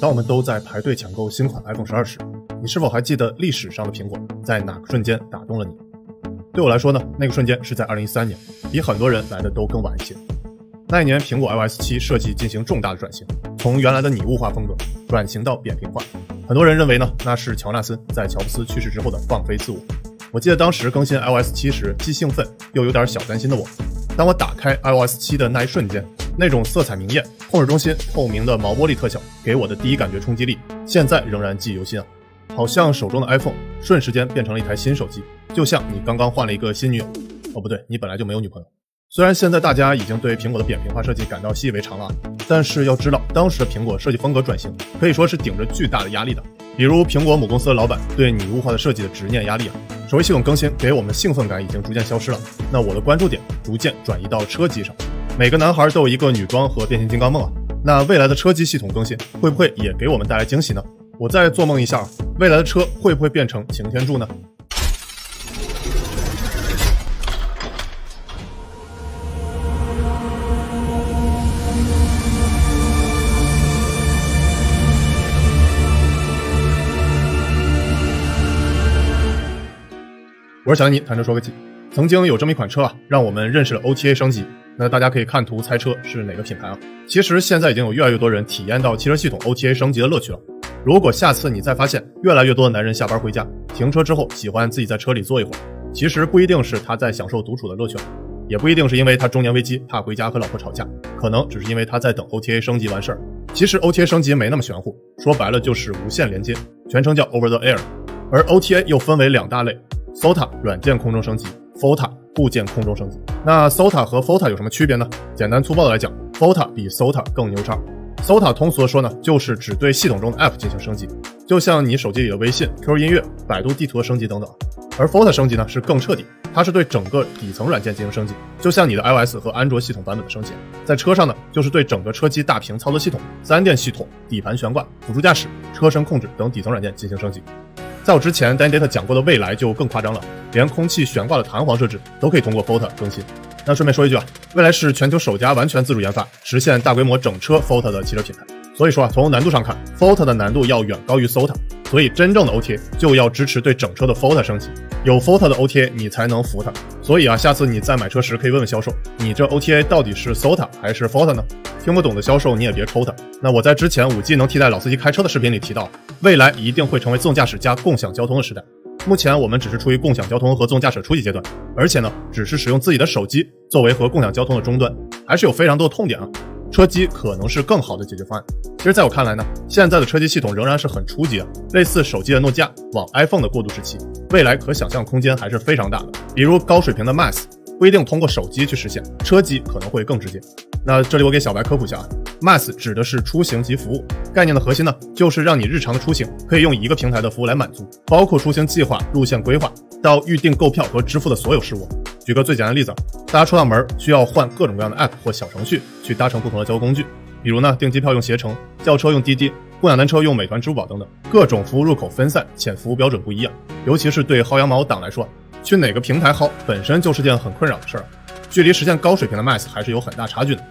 当我们都在排队抢购新款 iPhone 十二时，你是否还记得历史上的苹果在哪个瞬间打动了你？对我来说呢，那个瞬间是在2013年，比很多人来的都更晚一些。那一年，苹果 iOS 七设计进行重大的转型，从原来的拟物化风格转型到扁平化。很多人认为呢，那是乔纳森在乔布斯去世之后的放飞自我。我记得当时更新 iOS 七时，既兴奋又有点小担心的我，当我打开 iOS 七的那一瞬间。那种色彩明艳、控制中心透明的毛玻璃特效给我的第一感觉冲击力，现在仍然记忆犹新啊！好像手中的 iPhone 瞬时间变成了一台新手机，就像你刚刚换了一个新女友。哦，不对，你本来就没有女朋友。虽然现在大家已经对苹果的扁平化设计感到习以为常了，但是要知道，当时的苹果设计风格转型可以说是顶着巨大的压力的。比如苹果母公司的老板对拟物化的设计的执念压力啊，手机系统更新给我们的兴奋感已经逐渐消失了。那我的关注点逐渐转移到车机上。每个男孩都有一个女装和变形金刚梦啊，那未来的车机系统更新会不会也给我们带来惊喜呢？我再做梦一下，未来的车会不会变成擎天柱呢？我是小尼，谈车说个几。曾经有这么一款车啊，让我们认识了 OTA 升级。那大家可以看图猜车是哪个品牌啊？其实现在已经有越来越多人体验到汽车系统 OTA 升级的乐趣了。如果下次你再发现越来越多的男人下班回家停车之后喜欢自己在车里坐一会儿，其实不一定是他在享受独处的乐趣，也不一定是因为他中年危机怕回家和老婆吵架，可能只是因为他在等 OTA 升级完事儿。其实 OTA 升级没那么玄乎，说白了就是无线连接，全称叫 Over the Air。而 OTA 又分为两大类：SOTA 软件空中升级，FOTA。部件空中升级，那 SOTA 和 FOTA 有什么区别呢？简单粗暴的来讲，FOTA 比 SOTA 更牛叉。SOTA 通俗的说呢，就是只对系统中的 App 进行升级，就像你手机里的微信、QQ 音乐、百度地图的升级等等。而 FOTA 升级呢是更彻底，它是对整个底层软件进行升级，就像你的 iOS 和安卓系统版本的升级。在车上呢，就是对整个车机大屏操作系统、三电系统、底盘悬挂、辅助驾驶、车身控制等底层软件进行升级。在我之前，Dan Data 讲过的未来就更夸张了，连空气悬挂的弹簧设置都可以通过 FOTA 更新。那顺便说一句啊，未来是全球首家完全自主研发、实现大规模整车 FOTA 的汽车品牌。所以说啊，从难度上看，FOTA 的难度要远高于 SOTA。所以真正的 OTA 就要支持对整车的 FOTA 升级，有 FOTA 的 OTA 你才能服它。所以啊，下次你在买车时可以问问销售，你这 OTA 到底是 SOTA 还是 FOTA 呢？听不懂的销售你也别抽他。那我在之前五 G 能替代老司机开车的视频里提到，未来一定会成为自动驾驶加共享交通的时代。目前我们只是处于共享交通和自动驾驶初级阶段，而且呢，只是使用自己的手机作为和共享交通的终端，还是有非常多的痛点啊。车机可能是更好的解决方案。其实，在我看来呢，现在的车机系统仍然是很初级的，类似手机的诺基亚往 iPhone 的过渡时期，未来可想象空间还是非常大的。比如高水平的 Mass 不一定通过手机去实现，车机可能会更直接。那这里我给小白科普一下啊，Mass 指的是出行及服务概念的核心呢，就是让你日常的出行可以用一个平台的服务来满足，包括出行计划、路线规划到预订购票和支付的所有事务。举个最简单的例子，大家出趟门需要换各种各样的 app 或小程序去搭乘不同的交通工具，比如呢订机票用携程，叫车用滴滴，共享单车用美团、支付宝等等，各种服务入口分散且服务标准不一样，尤其是对薅羊毛党来说，去哪个平台薅本身就是件很困扰的事儿，距离实现高水平的 mass 还是有很大差距的。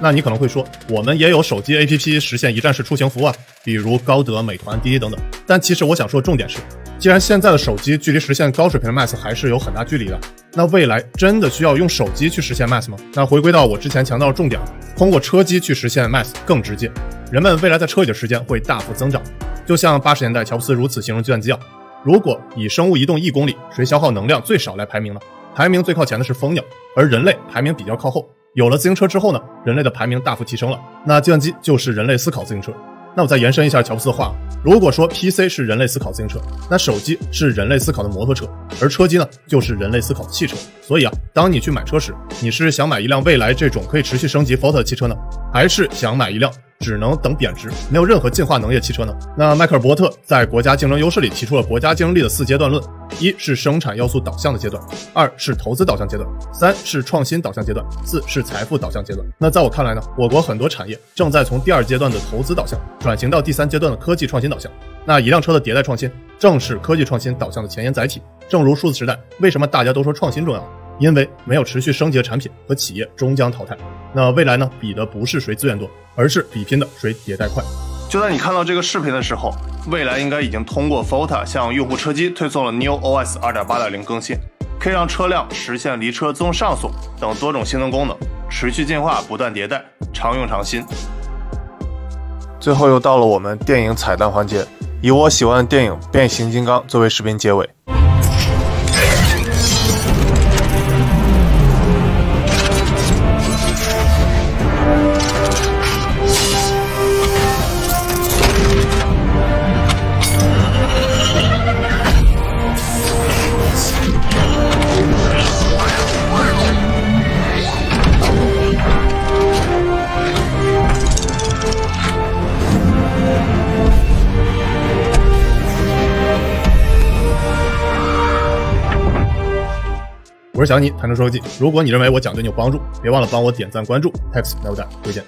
那你可能会说，我们也有手机 APP 实现一站式出行服务啊，比如高德、美团、滴滴等等。但其实我想说的重点是，既然现在的手机距离实现高水平的 Mass 还是有很大距离的，那未来真的需要用手机去实现 Mass 吗？那回归到我之前强调的重点，通过车机去实现 Mass 更直接，人们未来在车里的时间会大幅增长。就像八十年代乔布斯如此形容计算机啊，如果以生物移动一公里谁消耗能量最少来排名呢？排名最靠前的是蜂鸟，而人类排名比较靠后。有了自行车之后呢，人类的排名大幅提升了。那计算机就是人类思考自行车。那我再延伸一下乔布斯的话，如果说 PC 是人类思考自行车，那手机是人类思考的摩托车，而车机呢，就是人类思考的汽车。所以啊，当你去买车时，你是想买一辆未来这种可以持续升级 Photo 的汽车呢，还是想买一辆？只能等贬值，没有任何进化能力的汽车呢？那迈克尔·伯特在国家竞争优势里提出了国家竞争力的四阶段论：一是生产要素导向的阶段，二是投资导向阶段，三是创新导向阶段，四是财富导向阶段。那在我看来呢，我国很多产业正在从第二阶段的投资导向转型到第三阶段的科技创新导向。那一辆车的迭代创新正是科技创新导向的前沿载体。正如数字时代，为什么大家都说创新重要？因为没有持续升级的产品和企业终将淘汰。那未来呢？比的不是谁资源多，而是比拼的谁迭代快。就在你看到这个视频的时候，蔚来应该已经通过 FOTA 向用户车机推送了 New OS 2.8.0更新，可以让车辆实现离车自动上锁等多种性能功能，持续进化，不断迭代，常用常新。最后又到了我们电影彩蛋环节，以我喜欢的电影《变形金刚》作为视频结尾。我是小尼，谈车说技。如果你认为我讲对你有帮助，别忘了帮我点赞、关注，text 来我的推荐。